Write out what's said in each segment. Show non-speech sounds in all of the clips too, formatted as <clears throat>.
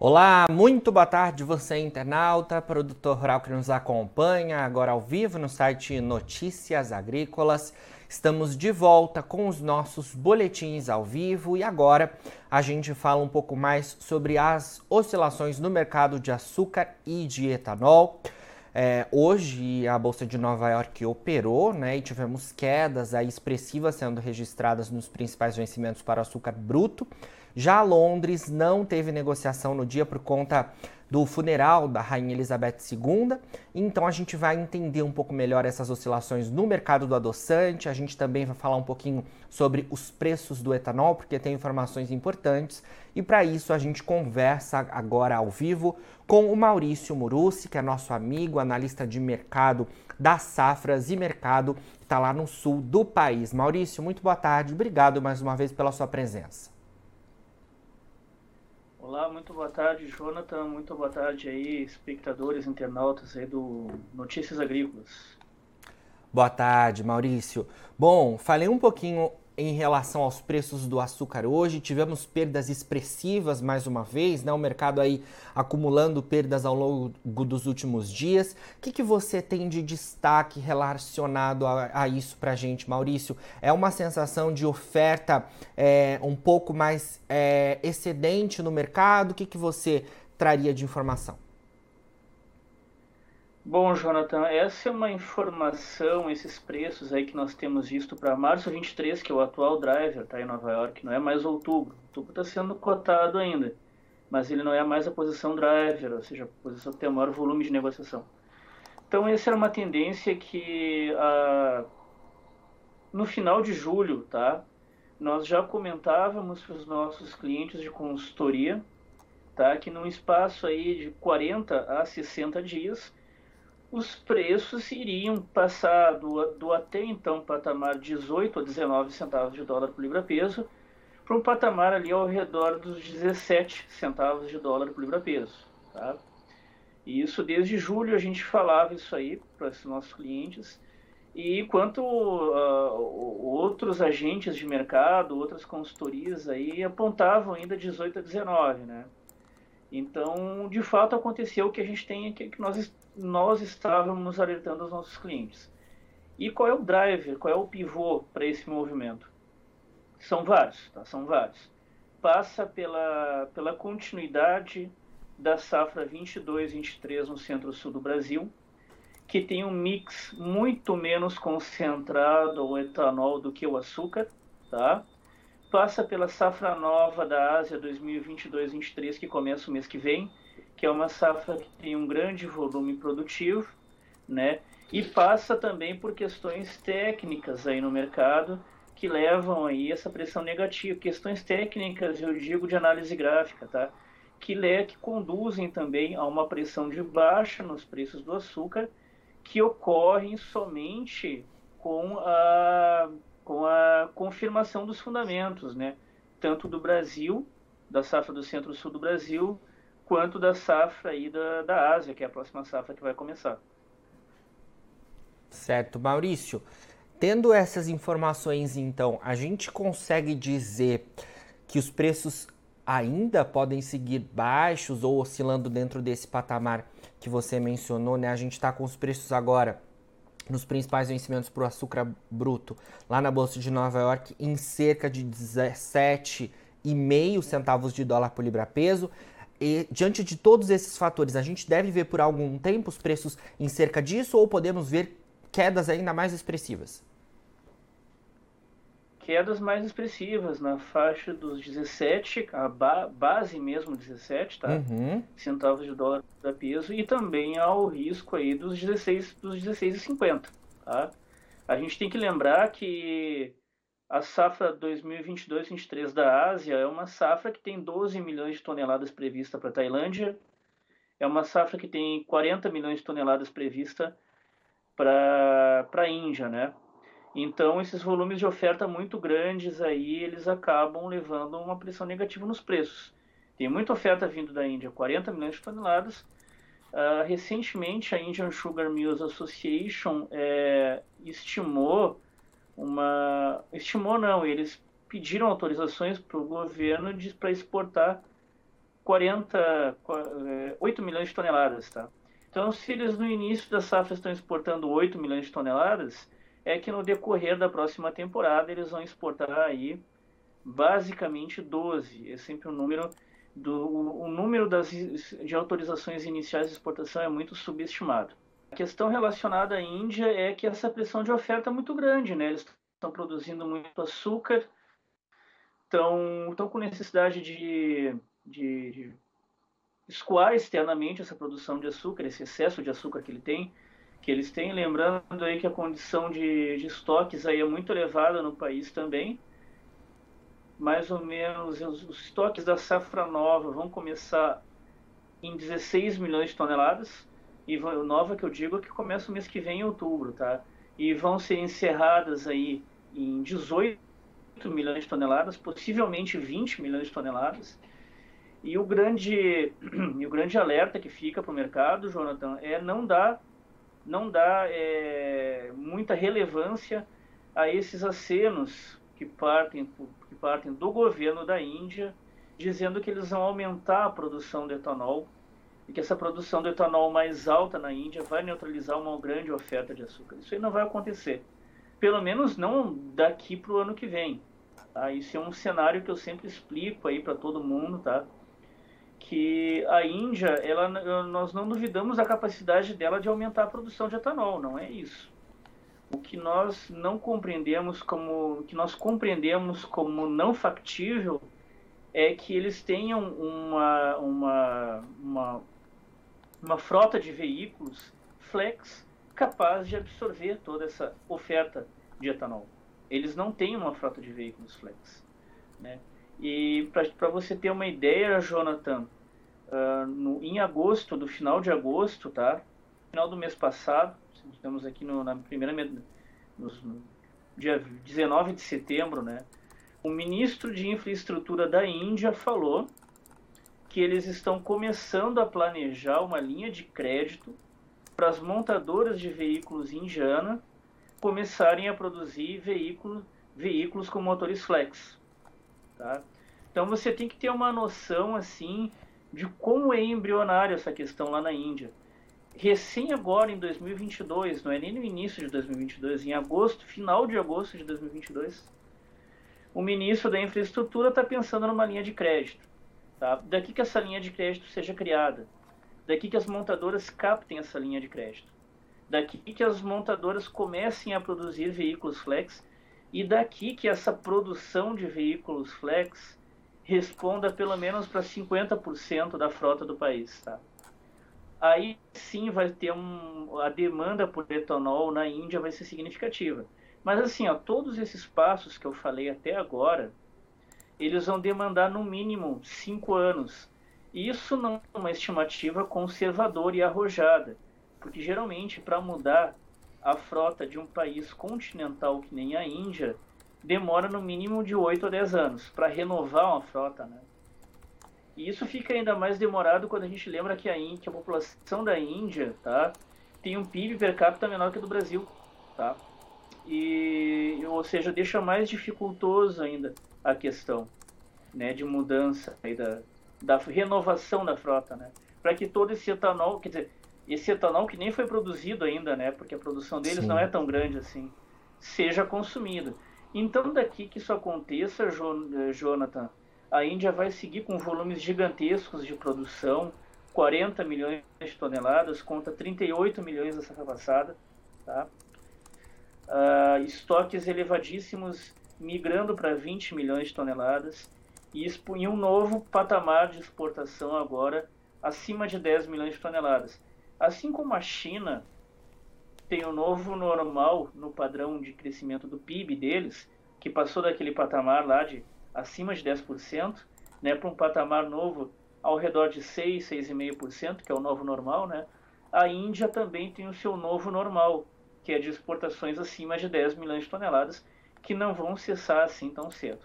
Olá, muito boa tarde você internauta, produtor rural que nos acompanha agora ao vivo no site Notícias Agrícolas. Estamos de volta com os nossos boletins ao vivo e agora a gente fala um pouco mais sobre as oscilações no mercado de açúcar e de etanol. É, hoje a Bolsa de Nova York operou né, e tivemos quedas aí expressivas sendo registradas nos principais vencimentos para açúcar bruto. Já Londres não teve negociação no dia por conta do funeral da Rainha Elizabeth II. Então a gente vai entender um pouco melhor essas oscilações no mercado do adoçante. A gente também vai falar um pouquinho sobre os preços do etanol, porque tem informações importantes. E para isso a gente conversa agora ao vivo com o Maurício Murussi, que é nosso amigo, analista de mercado das safras e mercado, que está lá no sul do país. Maurício, muito boa tarde. Obrigado mais uma vez pela sua presença. Olá, muito boa tarde, Jonathan. Muito boa tarde aí, espectadores, internautas aí do Notícias Agrícolas. Boa tarde, Maurício. Bom, falei um pouquinho em relação aos preços do açúcar hoje. Tivemos perdas expressivas mais uma vez, né? O mercado aí acumulando perdas ao longo dos últimos dias. O que, que você tem de destaque relacionado a, a isso para a gente, Maurício? É uma sensação de oferta é, um pouco mais é, excedente no mercado? O que, que você traria de informação? Bom, Jonathan, essa é uma informação, esses preços aí que nós temos visto para março 23, que é o atual driver, tá em Nova York, não é mais outubro. Outubro está sendo cotado ainda, mas ele não é mais a posição driver, ou seja, a posição que tem o maior volume de negociação. Então, essa era uma tendência que ah, no final de julho, tá? Nós já comentávamos para os nossos clientes de consultoria, tá? Que num espaço aí de 40 a 60 dias, os preços iriam passar do, do até então patamar 18 a 19 centavos de dólar por libra-peso para um patamar ali ao redor dos 17 centavos de dólar por libra-peso. Tá? E isso desde julho a gente falava isso aí para os nossos clientes. E enquanto uh, outros agentes de mercado, outras consultorias aí apontavam ainda 18 a 19, né? Então, de fato, aconteceu o que a gente tem aqui, que nós nós estávamos alertando os nossos clientes. E qual é o driver, qual é o pivô para esse movimento? São vários, tá? São vários. Passa pela, pela continuidade da safra 22-23 no centro-sul do Brasil, que tem um mix muito menos concentrado ao etanol do que o açúcar, tá? Passa pela safra nova da Ásia 2022-23, que começa o mês que vem, que é uma safra que tem um grande volume produtivo, né? E passa também por questões técnicas aí no mercado que levam aí essa pressão negativa, questões técnicas, eu digo de análise gráfica, tá? Que, le, que conduzem também a uma pressão de baixa nos preços do açúcar, que ocorrem somente com a, com a confirmação dos fundamentos, né? Tanto do Brasil, da safra do centro-sul do Brasil, quanto da safra aí da, da Ásia, que é a próxima safra que vai começar. Certo, Maurício. Tendo essas informações, então, a gente consegue dizer que os preços ainda podem seguir baixos ou oscilando dentro desse patamar que você mencionou, né? A gente está com os preços agora nos principais vencimentos para o açúcar bruto lá na Bolsa de Nova York em cerca de 17,5 centavos de dólar por libra peso. E diante de todos esses fatores, a gente deve ver por algum tempo os preços em cerca disso ou podemos ver quedas ainda mais expressivas? Quedas mais expressivas, na faixa dos 17, a ba base mesmo 17, tá? Uhum. Centavos de dólar da peso e também ao risco aí dos 16 dos 16,50, tá? A gente tem que lembrar que a safra 2022-23 da Ásia é uma safra que tem 12 milhões de toneladas prevista para a Tailândia, é uma safra que tem 40 milhões de toneladas prevista para a Índia, né? Então, esses volumes de oferta muito grandes aí, eles acabam levando uma pressão negativa nos preços. Tem muita oferta vindo da Índia, 40 milhões de toneladas. Uh, recentemente, a Indian Sugar Mills Association é, estimou uma. Estimou não, eles pediram autorizações para o governo para exportar 40, 8 milhões de toneladas, tá? Então, se eles no início da safra estão exportando 8 milhões de toneladas, é que no decorrer da próxima temporada eles vão exportar aí basicamente 12. É sempre o um número do o número das de autorizações iniciais de exportação é muito subestimado. A questão relacionada à Índia é que essa pressão de oferta é muito grande, né? Eles estão produzindo muito açúcar, estão, estão com necessidade de, de, de escoar externamente essa produção de açúcar, esse excesso de açúcar que ele tem, que eles têm, lembrando aí que a condição de, de estoques aí é muito elevada no país também. Mais ou menos os, estoques da safra nova vão começar em 16 milhões de toneladas, e nova que eu digo é que começa o mês que vem em outubro, tá? E vão ser encerradas aí em 18 milhões de toneladas, possivelmente 20 milhões de toneladas. E o grande, <clears throat> e o grande alerta que fica para o mercado, Jonathan, é não dar, não dar é, muita relevância a esses acenos que partem, que partem do governo da Índia, dizendo que eles vão aumentar a produção de etanol e que essa produção de etanol mais alta na Índia vai neutralizar uma grande oferta de açúcar. Isso aí não vai acontecer. Pelo menos não daqui para o ano que vem. Tá? Isso é um cenário que eu sempre explico aí para todo mundo, tá? Que a Índia, ela, nós não duvidamos da capacidade dela de aumentar a produção de etanol, não é isso. O que nós não compreendemos como, que nós compreendemos como não factível é que eles tenham uma, uma, uma, uma frota de veículos flex capaz de absorver toda essa oferta de etanol. Eles não têm uma frota de veículos flex. Né? E para você ter uma ideia, Jonathan, uh, no, em agosto, do final de agosto, tá? Final do mês passado, estamos aqui no, na primeira nos, no dia 19 de setembro, né? O ministro de Infraestrutura da Índia falou que eles estão começando a planejar uma linha de crédito para as montadoras de veículos indiana começarem a produzir veículos, veículos com motores flex. Tá? Então você tem que ter uma noção assim de como é embrionária essa questão lá na Índia. Recém agora, em 2022, não é nem no início de 2022, em agosto, final de agosto de 2022, o ministro da Infraestrutura está pensando numa linha de crédito. Tá? Daqui que essa linha de crédito seja criada. Daqui que as montadoras captem essa linha de crédito. Daqui que as montadoras comecem a produzir veículos flex. E daqui que essa produção de veículos flex responda pelo menos para 50% da frota do país, tá? Aí sim vai ter um, a demanda por etanol na Índia vai ser significativa. Mas assim, ó, todos esses passos que eu falei até agora, eles vão demandar no mínimo cinco anos. Isso não é uma estimativa conservadora e arrojada, porque geralmente para mudar a frota de um país continental que nem a Índia, demora no mínimo de 8 a 10 anos para renovar uma frota, né? E isso fica ainda mais demorado quando a gente lembra que a, Índia, que a população da Índia, tá, tem um PIB per capita menor que a do Brasil, tá? E, ou seja, deixa mais dificultoso ainda a questão, né, de mudança aí da, da renovação da frota, né? Para que todo esse etanol, quer dizer, esse etanol que nem foi produzido ainda, né, porque a produção deles Sim. não é tão grande assim, seja consumido. Então, daqui que isso aconteça, eh, Jonathan, a Índia vai seguir com volumes gigantescos de produção, 40 milhões de toneladas contra 38 milhões da safra passada, tá? Uh, estoques elevadíssimos migrando para 20 milhões de toneladas e, e um novo patamar de exportação agora acima de 10 milhões de toneladas. Assim como a China tem o um novo normal no padrão de crescimento do PIB deles, que passou daquele patamar lá de acima de 10%, né, para um patamar novo ao redor de 6, 6,5%, que é o novo normal, né? A Índia também tem o seu novo normal, que é de exportações acima de 10 milhões de toneladas, que não vão cessar assim tão cedo.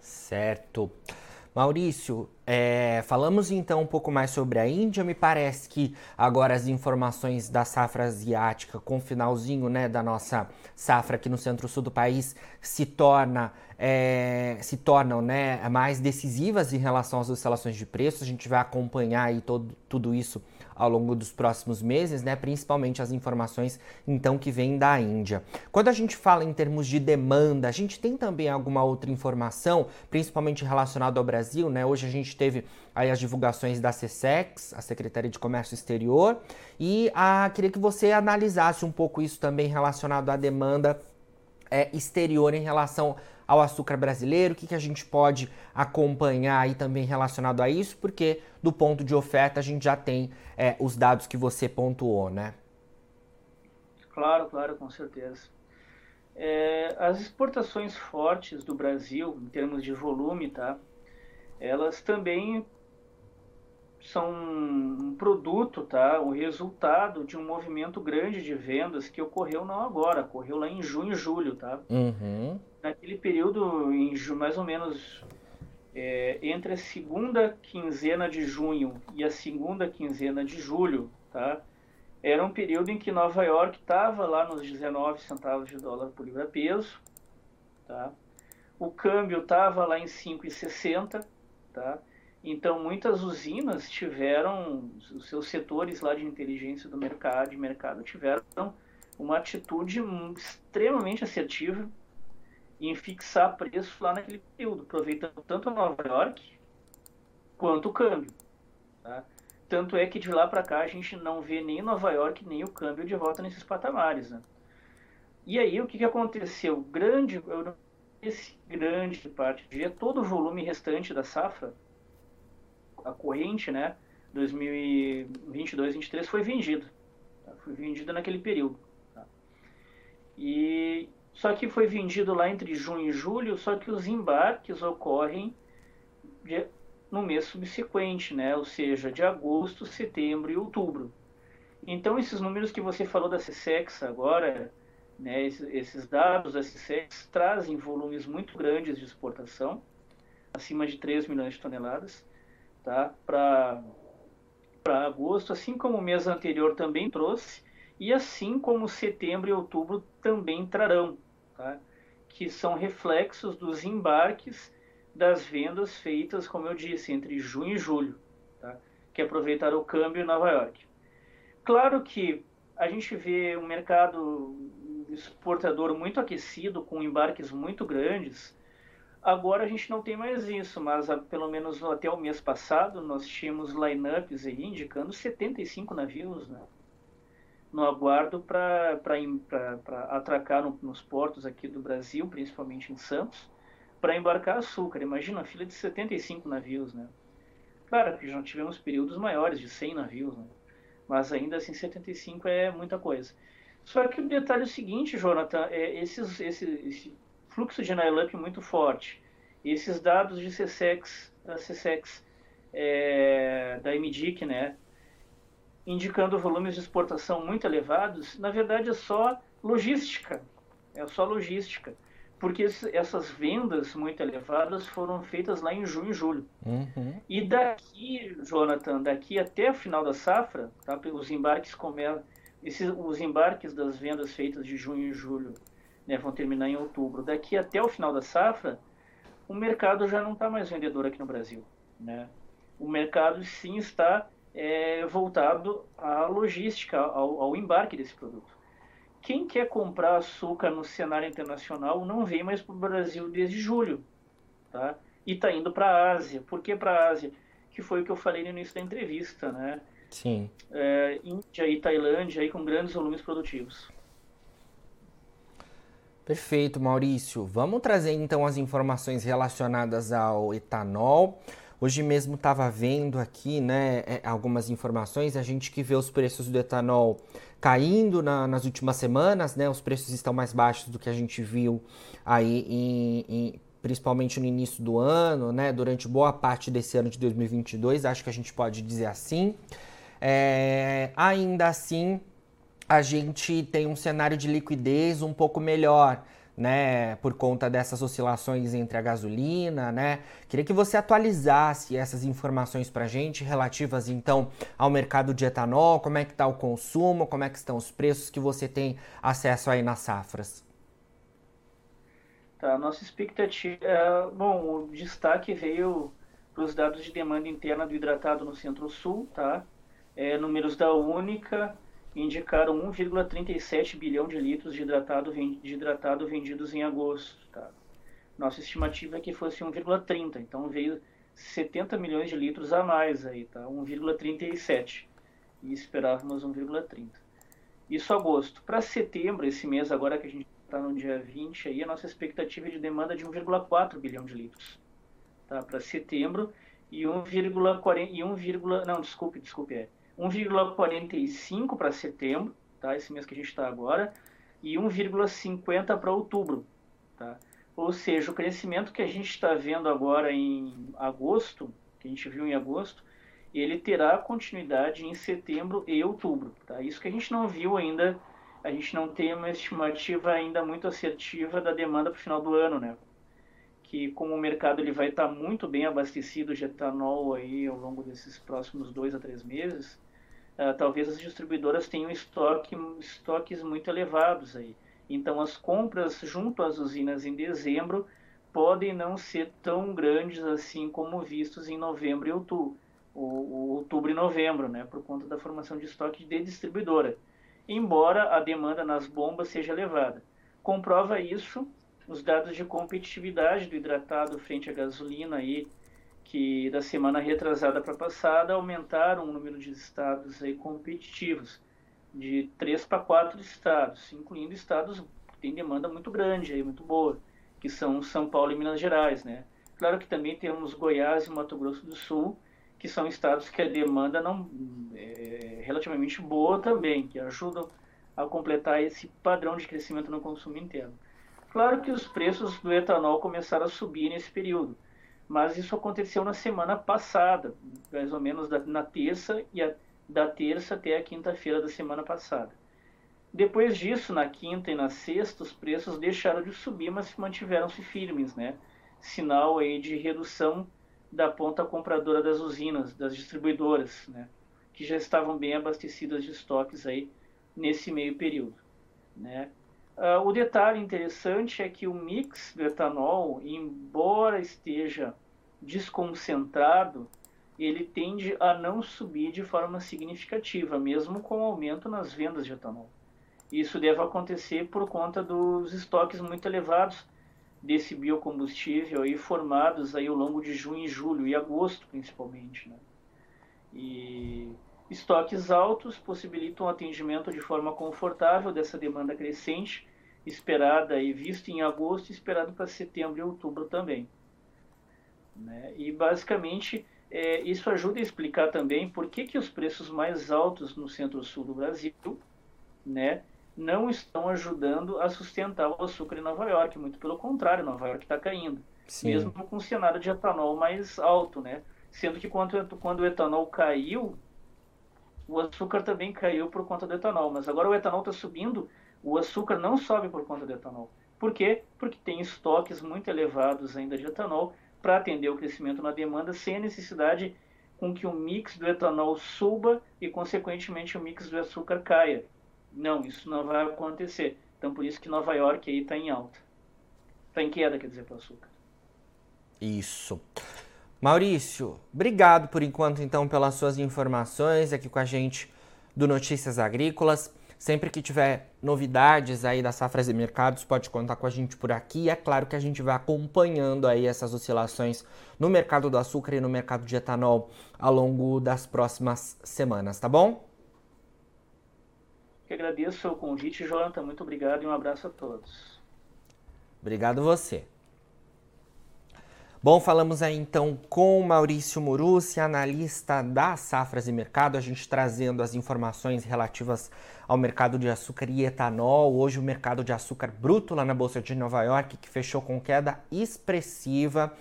Certo. Maurício, é, falamos então um pouco mais sobre a Índia. Me parece que agora as informações da safra asiática, com o finalzinho né, da nossa safra aqui no centro-sul do país, se, torna, é, se tornam né, mais decisivas em relação às oscilações de preços. A gente vai acompanhar aí todo, tudo isso ao longo dos próximos meses, né? Principalmente as informações então que vêm da Índia. Quando a gente fala em termos de demanda, a gente tem também alguma outra informação, principalmente relacionada ao Brasil, né? Hoje a gente teve aí as divulgações da CSEX, a Secretaria de Comércio Exterior, e a, queria que você analisasse um pouco isso também relacionado à demanda é, exterior em relação ao açúcar brasileiro, o que, que a gente pode acompanhar aí também relacionado a isso, porque do ponto de oferta a gente já tem é, os dados que você pontuou, né? Claro, claro, com certeza. É, as exportações fortes do Brasil, em termos de volume, tá? Elas também são um produto, tá? O resultado de um movimento grande de vendas que ocorreu não agora, ocorreu lá em junho e julho, tá? Uhum. Naquele período, em mais ou menos é, entre a segunda quinzena de junho e a segunda quinzena de julho, tá? Era um período em que Nova York estava lá nos 19 centavos de dólar por libra peso, tá? O câmbio estava lá em 5,60, tá? Então, muitas usinas tiveram, os seus setores lá de inteligência do mercado, de mercado tiveram uma atitude extremamente assertiva em fixar preço lá naquele período, aproveitando tanto Nova York quanto o câmbio. Tá? Tanto é que de lá para cá a gente não vê nem Nova York nem o câmbio de volta nesses patamares. Né? E aí o que, que aconteceu? Grande, esse grande parte, todo o volume restante da safra a corrente, né, 2022, 2023 foi vendido, tá? foi vendido naquele período. Tá? E só que foi vendido lá entre junho e julho, só que os embarques ocorrem de, no mês subsequente, né, ou seja, de agosto, setembro e outubro. Então esses números que você falou da CSEX agora, né, esses, esses dados da CSEX trazem volumes muito grandes de exportação, acima de 3 milhões de toneladas tá? para agosto, assim como o mês anterior também trouxe, e assim como setembro e outubro também trarão, tá? que são reflexos dos embarques das vendas feitas, como eu disse, entre junho e julho, tá? que aproveitaram o câmbio em Nova York. Claro que a gente vê um mercado exportador muito aquecido, com embarques muito grandes, Agora a gente não tem mais isso, mas a, pelo menos até o mês passado nós tínhamos lineups aí indicando 75 navios né, no aguardo para atracar no, nos portos aqui do Brasil, principalmente em Santos, para embarcar açúcar. Imagina a fila de 75 navios, né? Claro que já tivemos períodos maiores, de 100 navios, né? mas ainda assim 75 é muita coisa. Só que o detalhe é o seguinte, Jonathan, é, esses, esse, esse fluxo de NILUP muito forte. E esses dados de CSEX, CSEX é, da MDIC, né, indicando volumes de exportação muito elevados, na verdade é só logística. É só logística. Porque essas vendas muito elevadas foram feitas lá em junho e julho. Uhum. E daqui, Jonathan, daqui até o final da safra, tá, os embarques começam esses, os embarques das vendas feitas de junho e julho né, vão terminar em outubro. Daqui até o final da safra, o mercado já não está mais vendedor aqui no Brasil. Né? O mercado sim está é, voltado à logística, ao, ao embarque desse produto. Quem quer comprar açúcar no cenário internacional não vem mais para o Brasil desde julho. Tá? E está indo para a Ásia. Por que para a Ásia? Que foi o que eu falei no início da entrevista. Né? Sim. É, Índia e Tailândia aí com grandes volumes produtivos. Perfeito, Maurício. Vamos trazer então as informações relacionadas ao etanol. Hoje mesmo estava vendo aqui, né, é, algumas informações. A gente que vê os preços do etanol caindo na, nas últimas semanas, né? Os preços estão mais baixos do que a gente viu aí, em, em, principalmente no início do ano, né? Durante boa parte desse ano de 2022, acho que a gente pode dizer assim. É, ainda assim, a gente tem um cenário de liquidez um pouco melhor. né, por conta dessas oscilações entre a gasolina, né? Queria que você atualizasse essas informações para gente relativas então ao mercado de etanol, como é que está o consumo, como é que estão os preços que você tem acesso aí nas safras. Tá, nossa expectativa, é, bom, o destaque veio para os dados de demanda interna do hidratado no Centro-Sul, tá? É, números da Única indicaram 1,37 bilhão de litros de hidratado, de hidratado vendidos em agosto. Tá? Nossa estimativa é que fosse 1,30, então veio 70 milhões de litros a mais aí, tá? 1,37 e esperávamos 1,30. Isso agosto. Para setembro, esse mês agora que a gente está no dia 20 aí, a nossa expectativa é de demanda de 1,4 bilhão de litros. Tá? Para setembro e 1,40 e 1, não, desculpe, desculpe, é 1,45 para setembro, tá? esse mês que a gente está agora, e 1,50 para outubro. Tá? Ou seja, o crescimento que a gente está vendo agora em agosto, que a gente viu em agosto, ele terá continuidade em setembro e outubro. Tá? Isso que a gente não viu ainda, a gente não tem uma estimativa ainda muito assertiva da demanda para o final do ano, né? Que como o mercado ele vai estar tá muito bem abastecido de etanol aí ao longo desses próximos dois a três meses, uh, talvez as distribuidoras tenham estoque, estoques muito elevados aí. Então, as compras junto às usinas em dezembro podem não ser tão grandes assim como vistos em novembro e outubro, ou, outubro e novembro, né, por conta da formação de estoque de distribuidora, embora a demanda nas bombas seja elevada. Comprova isso os dados de competitividade do hidratado frente à gasolina aí que da semana retrasada para passada aumentaram o número de estados aí competitivos, de três para quatro estados, incluindo estados que têm demanda muito grande, aí, muito boa, que são São Paulo e Minas Gerais. Né? Claro que também temos Goiás e Mato Grosso do Sul, que são estados que a demanda não é, relativamente boa também, que ajudam a completar esse padrão de crescimento no consumo interno. Claro que os preços do etanol começaram a subir nesse período mas isso aconteceu na semana passada, mais ou menos da, na terça e a, da terça até a quinta-feira da semana passada. Depois disso, na quinta e na sexta, os preços deixaram de subir, mas mantiveram-se firmes, né? Sinal aí de redução da ponta compradora das usinas, das distribuidoras, né? Que já estavam bem abastecidas de estoques aí nesse meio período, né? Uh, o detalhe interessante é que o mix do etanol, embora esteja desconcentrado, ele tende a não subir de forma significativa, mesmo com aumento nas vendas de etanol. Isso deve acontecer por conta dos estoques muito elevados desse biocombustível aí formados aí ao longo de junho julho e agosto principalmente, né? E estoques altos possibilitam o atendimento de forma confortável dessa demanda crescente esperada e vista em agosto e esperado para setembro e outubro também. Né? E basicamente é, isso ajuda a explicar também por que, que os preços mais altos no centro-sul do Brasil né, não estão ajudando a sustentar o açúcar em Nova York. Muito pelo contrário, Nova York está caindo. Sim. Mesmo com um cenário de etanol mais alto. Né? Sendo que quando, quando o etanol caiu, o açúcar também caiu por conta do etanol. Mas agora o etanol está subindo, o açúcar não sobe por conta do etanol. Por quê? Porque tem estoques muito elevados ainda de etanol para atender o crescimento na demanda sem a necessidade com que o mix do etanol suba e, consequentemente, o mix do açúcar caia. Não, isso não vai acontecer. Então, por isso que Nova York aí está em alta. Está em queda, quer dizer, para o açúcar. Isso. Maurício, obrigado por enquanto, então, pelas suas informações aqui com a gente do Notícias Agrícolas. Sempre que tiver novidades aí das safras e mercados, pode contar com a gente por aqui. E é claro que a gente vai acompanhando aí essas oscilações no mercado do açúcar e no mercado de etanol ao longo das próximas semanas, tá bom? Eu agradeço o convite, Jonathan. Muito obrigado e um abraço a todos. Obrigado você. Bom, falamos aí então com Maurício Murucci, analista da Safras e Mercado, a gente trazendo as informações relativas ao mercado de açúcar e etanol. Hoje o mercado de açúcar bruto lá na Bolsa de Nova York, que fechou com queda expressiva.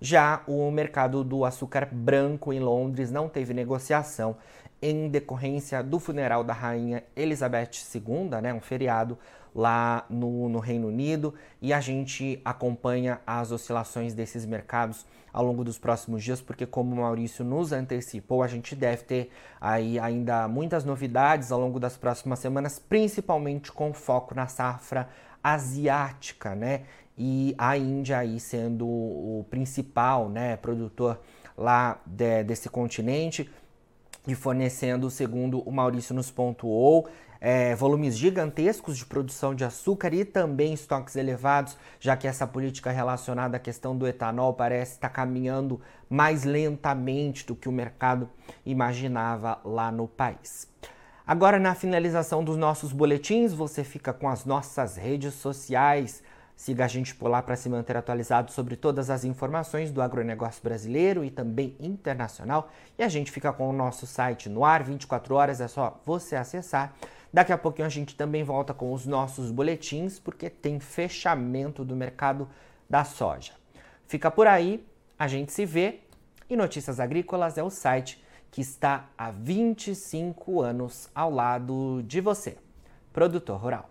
Já o mercado do açúcar branco em Londres não teve negociação em decorrência do funeral da rainha Elizabeth II, né, um feriado lá no, no, Reino Unido, e a gente acompanha as oscilações desses mercados ao longo dos próximos dias, porque como o Maurício nos antecipou, a gente deve ter aí ainda muitas novidades ao longo das próximas semanas, principalmente com foco na safra asiática, né? E a Índia aí sendo o principal, né, produtor lá de, desse continente e fornecendo, segundo o Maurício nos pontuou, é, volumes gigantescos de produção de açúcar e também estoques elevados, já que essa política relacionada à questão do etanol parece estar caminhando mais lentamente do que o mercado imaginava lá no país. Agora, na finalização dos nossos boletins, você fica com as nossas redes sociais. Siga a gente por lá para se manter atualizado sobre todas as informações do agronegócio brasileiro e também internacional. E a gente fica com o nosso site no ar 24 horas, é só você acessar. Daqui a pouquinho a gente também volta com os nossos boletins, porque tem fechamento do mercado da soja. Fica por aí, a gente se vê. E Notícias Agrícolas é o site que está há 25 anos ao lado de você, produtor rural.